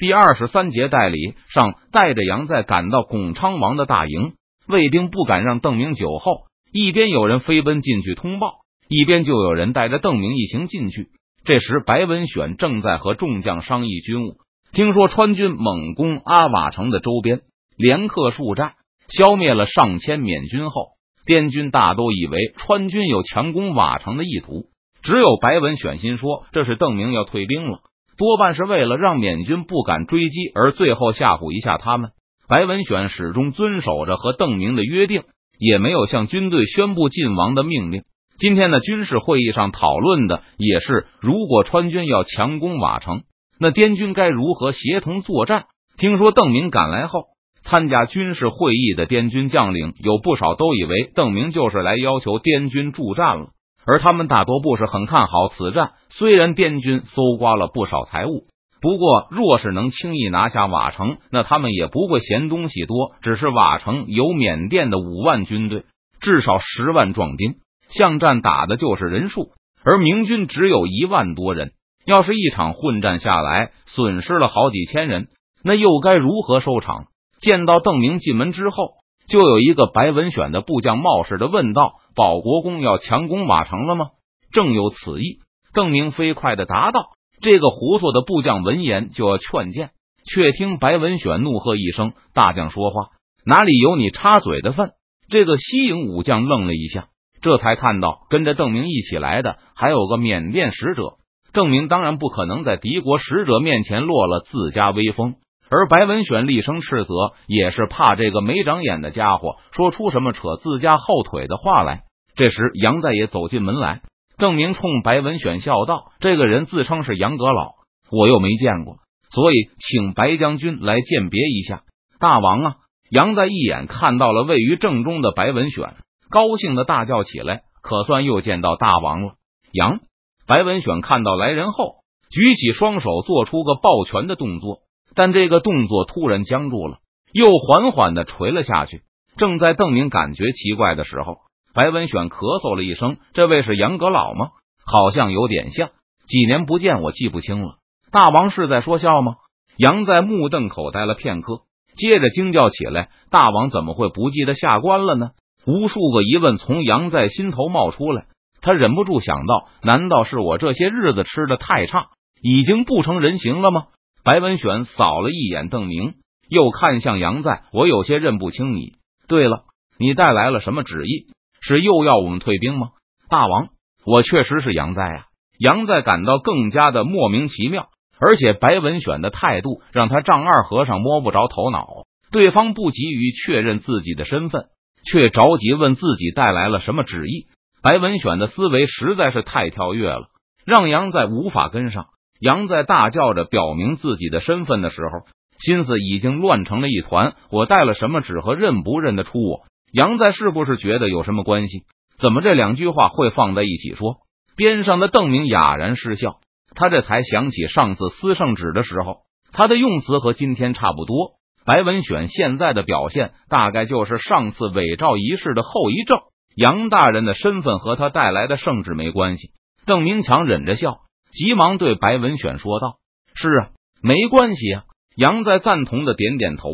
第二十三节代理上带着杨在赶到巩昌王的大营，卫兵不敢让邓明久后。一边有人飞奔进去通报，一边就有人带着邓明一行进去。这时，白文选正在和众将商议军务。听说川军猛攻阿瓦城的周边，连克数战，消灭了上千缅军后，滇军大都以为川军有强攻瓦城的意图。只有白文选心说，这是邓明要退兵了，多半是为了让缅军不敢追击，而最后吓唬一下他们。白文选始终遵守着和邓明的约定。也没有向军队宣布晋王的命令。今天的军事会议上讨论的也是，如果川军要强攻瓦城，那滇军该如何协同作战？听说邓明赶来后，参加军事会议的滇军将领有不少都以为邓明就是来要求滇军助战了，而他们大多不是很看好此战。虽然滇军搜刮了不少财物。不过，若是能轻易拿下瓦城，那他们也不会嫌东西多。只是瓦城有缅甸的五万军队，至少十万壮丁，巷战打的就是人数，而明军只有一万多人。要是一场混战下来，损失了好几千人，那又该如何收场？见到邓明进门之后，就有一个白文选的部将冒失的问道：“保国公要强攻瓦城了吗？”正有此意，邓明飞快的答道。这个胡说的部将闻言就要劝谏，却听白文选怒喝一声：“大将说话，哪里有你插嘴的份？”这个西营武将愣了一下，这才看到跟着邓明一起来的还有个缅甸使者。邓明当然不可能在敌国使者面前落了自家威风，而白文选厉声斥责，也是怕这个没长眼的家伙说出什么扯自家后腿的话来。这时，杨再也走进门来。郑明冲白文选笑道：“这个人自称是杨阁老，我又没见过，所以请白将军来鉴别一下。”大王啊！杨在一眼看到了位于正中的白文选，高兴的大叫起来：“可算又见到大王了！”杨白文选看到来人后，举起双手做出个抱拳的动作，但这个动作突然僵住了，又缓缓的垂了下去。正在邓明感觉奇怪的时候。白文选咳嗽了一声：“这位是杨阁老吗？好像有点像。几年不见，我记不清了。大王是在说笑吗？”杨在目瞪口呆了片刻，接着惊叫起来：“大王怎么会不记得下官了呢？”无数个疑问从杨在心头冒出来，他忍不住想到：难道是我这些日子吃的太差，已经不成人形了吗？白文选扫了一眼邓明，又看向杨在，我有些认不清你。对了，你带来了什么旨意？是又要我们退兵吗？大王，我确实是杨在啊！杨在感到更加的莫名其妙，而且白文选的态度让他丈二和尚摸不着头脑。对方不急于确认自己的身份，却着急问自己带来了什么旨意。白文选的思维实在是太跳跃了，让杨在无法跟上。杨在大叫着表明自己的身份的时候，心思已经乱成了一团。我带了什么纸和认不认得出我？杨在是不是觉得有什么关系？怎么这两句话会放在一起说？边上的邓明哑然失笑，他这才想起上次撕圣旨的时候，他的用词和今天差不多。白文选现在的表现，大概就是上次伪造仪式的后遗症。杨大人的身份和他带来的圣旨没关系。邓明强忍着笑，急忙对白文选说道：“是啊，没关系啊。”杨在赞同的点点头，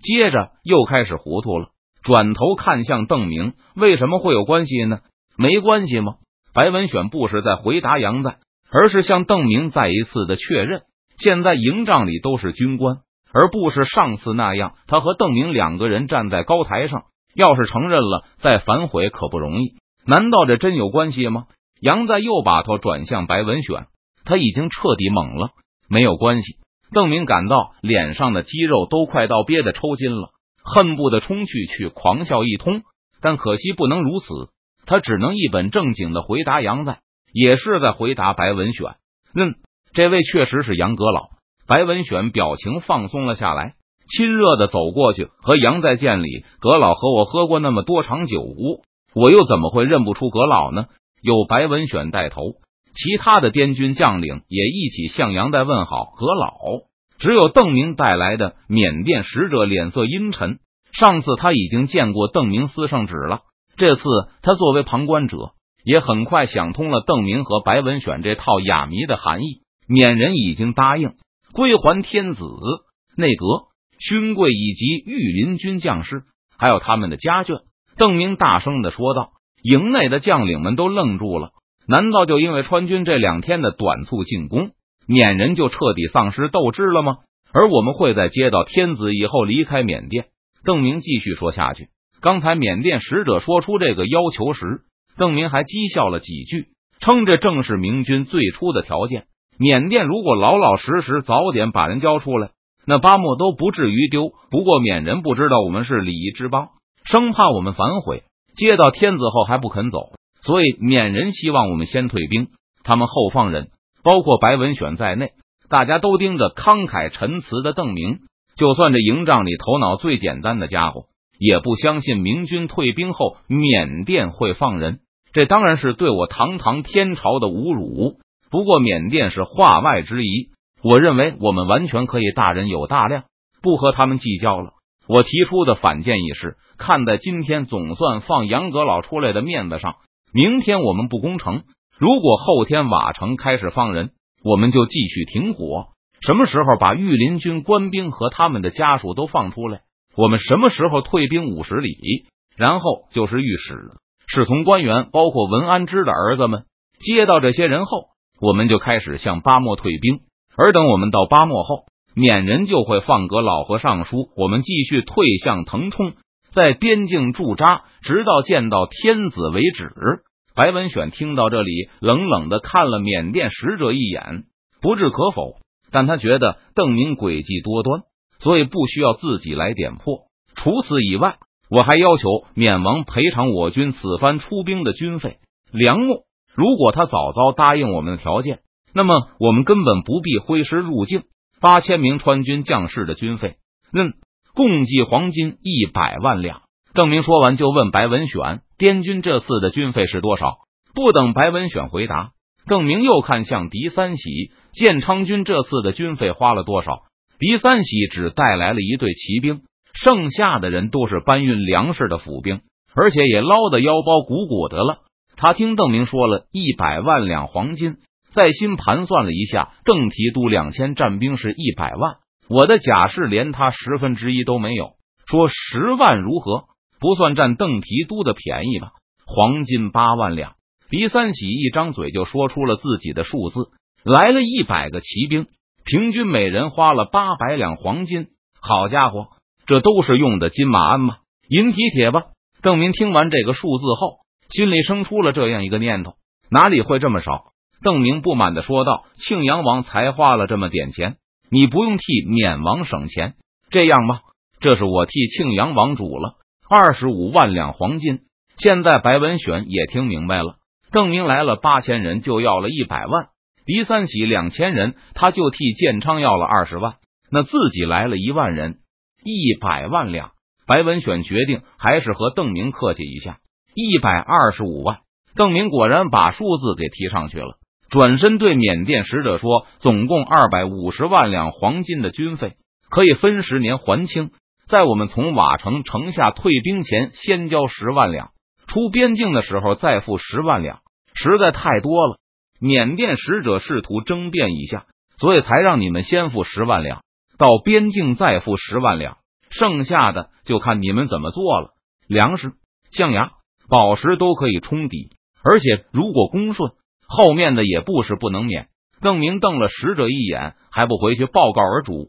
接着又开始糊涂了。转头看向邓明，为什么会有关系呢？没关系吗？白文选不是在回答杨在，而是向邓明再一次的确认。现在营帐里都是军官，而不是上次那样，他和邓明两个人站在高台上。要是承认了，再反悔可不容易。难道这真有关系吗？杨在又把头转向白文选，他已经彻底懵了。没有关系。邓明感到脸上的肌肉都快到憋得抽筋了。恨不得冲去去狂笑一通，但可惜不能如此，他只能一本正经的回答杨在，也是在回答白文选。嗯，这位确实是杨阁老。白文选表情放松了下来，亲热的走过去和杨在见礼。阁老和我喝过那么多场酒，我又怎么会认不出阁老呢？有白文选带头，其他的滇军将领也一起向杨在问好。阁老。只有邓明带来的缅甸使者脸色阴沉。上次他已经见过邓明撕圣旨了，这次他作为旁观者，也很快想通了邓明和白文选这套哑谜的含义。缅人已经答应归还天子、内阁、勋贵以及御林军将士，还有他们的家眷。邓明大声的说道：“营内的将领们都愣住了。难道就因为川军这两天的短促进攻，缅人就彻底丧失斗志了吗？而我们会在接到天子以后离开缅甸？”邓明继续说下去。刚才缅甸使者说出这个要求时，邓明还讥笑了几句，称这正是明军最初的条件。缅甸如果老老实实早点把人交出来，那巴莫都不至于丢。不过缅人不知道我们是礼仪之邦，生怕我们反悔，接到天子后还不肯走，所以缅人希望我们先退兵，他们后放人。包括白文选在内，大家都盯着慷慨陈词的邓明。就算这营帐里头脑最简单的家伙。也不相信明军退兵后缅甸会放人，这当然是对我堂堂天朝的侮辱。不过缅甸是话外之疑，我认为我们完全可以大人有大量，不和他们计较了。我提出的反建议是：看在今天总算放杨阁老出来的面子上，明天我们不攻城，如果后天瓦城开始放人，我们就继续停火。什么时候把御林军官兵和他们的家属都放出来？我们什么时候退兵五十里？然后就是御史、侍从官员，包括文安之的儿子们。接到这些人后，我们就开始向巴莫退兵。而等我们到巴莫后，缅人就会放阁老和尚书，我们继续退向腾冲，在边境驻扎，直到见到天子为止。白文选听到这里，冷冷的看了缅甸使者一眼，不置可否，但他觉得邓明诡计多端。所以不需要自己来点破。除此以外，我还要求缅王赔偿我军此番出兵的军费、粮木。如果他早早答应我们的条件，那么我们根本不必挥师入境。八千名川军将士的军费，嗯，共计黄金一百万两。邓明说完，就问白文选：“滇军这次的军费是多少？”不等白文选回答，邓明又看向狄三喜：“建昌军这次的军费花了多少？”狄三喜只带来了一队骑兵，剩下的人都是搬运粮食的府兵，而且也捞得腰包鼓鼓的了。他听邓明说了一百万两黄金，在心盘算了一下，邓提督两千战兵是一百万，我的甲士连他十分之一都没有，说十万如何？不算占邓提督的便宜吧？黄金八万两，狄三喜一张嘴就说出了自己的数字，来了一百个骑兵。平均每人花了八百两黄金，好家伙，这都是用的金马鞍吗？银蹄铁吧？邓明听完这个数字后，心里生出了这样一个念头：哪里会这么少？邓明不满的说道：“庆阳王才花了这么点钱，你不用替缅王省钱，这样吧，这是我替庆阳王主了，二十五万两黄金。现在白文选也听明白了，邓明来了八千人，就要了一百万。”狄三喜两千人，他就替建昌要了二十万，那自己来了一万人，一百万两。白文选决定还是和邓明客气一下，一百二十五万。邓明果然把数字给提上去了，转身对缅甸使者说：“总共二百五十万两黄金的军费，可以分十年还清。在我们从瓦城城下退兵前，先交十万两；出边境的时候再付十万两，实在太多了。”缅甸使者试图争辩一下，所以才让你们先付十万两，到边境再付十万两，剩下的就看你们怎么做了。粮食、象牙、宝石都可以充抵，而且如果公顺，后面的也不是不能免。邓明瞪了使者一眼，还不回去报告而主？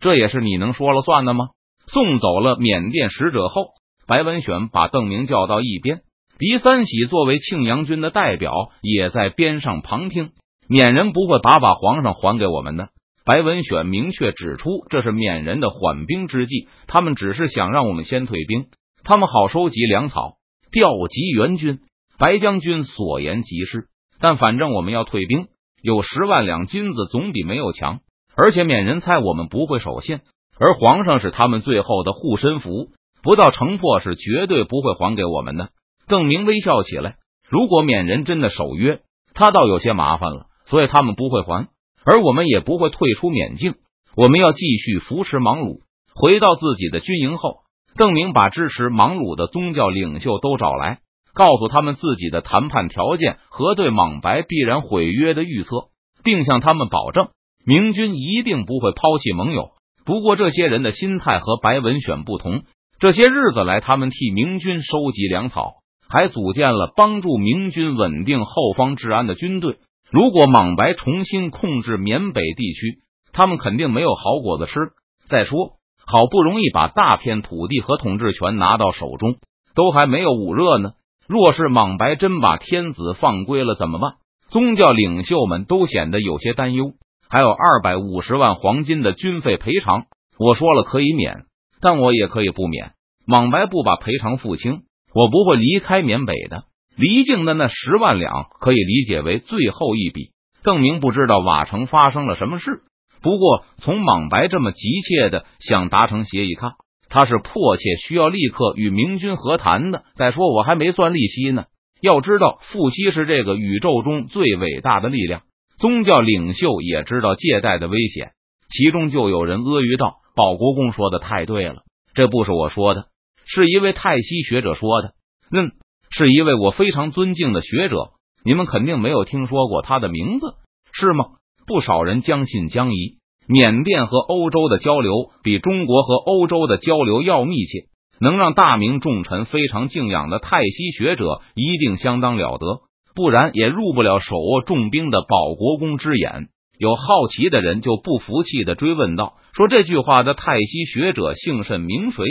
这也是你能说了算的吗？送走了缅甸使者后，白文选把邓明叫到一边。狄三喜作为庆阳军的代表，也在边上旁听。缅人不会把把皇上还给我们的。白文选明确指出，这是缅人的缓兵之计，他们只是想让我们先退兵，他们好收集粮草，调集援军。白将军所言极是，但反正我们要退兵，有十万两金子总比没有强。而且缅人猜我们不会守信，而皇上是他们最后的护身符，不到城破是绝对不会还给我们的。邓明微笑起来。如果缅人真的守约，他倒有些麻烦了。所以他们不会还，而我们也不会退出缅境。我们要继续扶持莽鲁。回到自己的军营后，邓明把支持莽鲁的宗教领袖都找来，告诉他们自己的谈判条件和对莽白必然毁约的预测，并向他们保证明军一定不会抛弃盟友。不过，这些人的心态和白文选不同。这些日子来，他们替明军收集粮草，还组建了帮助明军稳定后方治安的军队。如果莽白重新控制缅北地区，他们肯定没有好果子吃。再说，好不容易把大片土地和统治权拿到手中，都还没有捂热呢。若是莽白真把天子放归了，怎么办？宗教领袖们都显得有些担忧。还有二百五十万黄金的军费赔偿，我说了可以免，但我也可以不免。莽白不把赔偿付清，我不会离开缅北的。离境的那十万两可以理解为最后一笔。邓明不知道瓦城发生了什么事，不过从莽白这么急切的想达成协议看，他是迫切需要立刻与明军和谈的。再说我还没算利息呢。要知道，付息是这个宇宙中最伟大的力量。宗教领袖也知道借贷的危险，其中就有人阿谀道：“保国公说的太对了，这不是我说的，是一位泰西学者说的。嗯，是一位我非常尊敬的学者，你们肯定没有听说过他的名字，是吗？不少人将信将疑。缅甸和欧洲的交流比中国和欧洲的交流要密切，能让大明重臣非常敬仰的泰西学者，一定相当了得。”不然也入不了手握重兵的保国公之眼。有好奇的人就不服气的追问道：“说这句话的泰西学者姓甚名谁？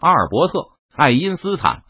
阿尔伯特·爱因斯坦。”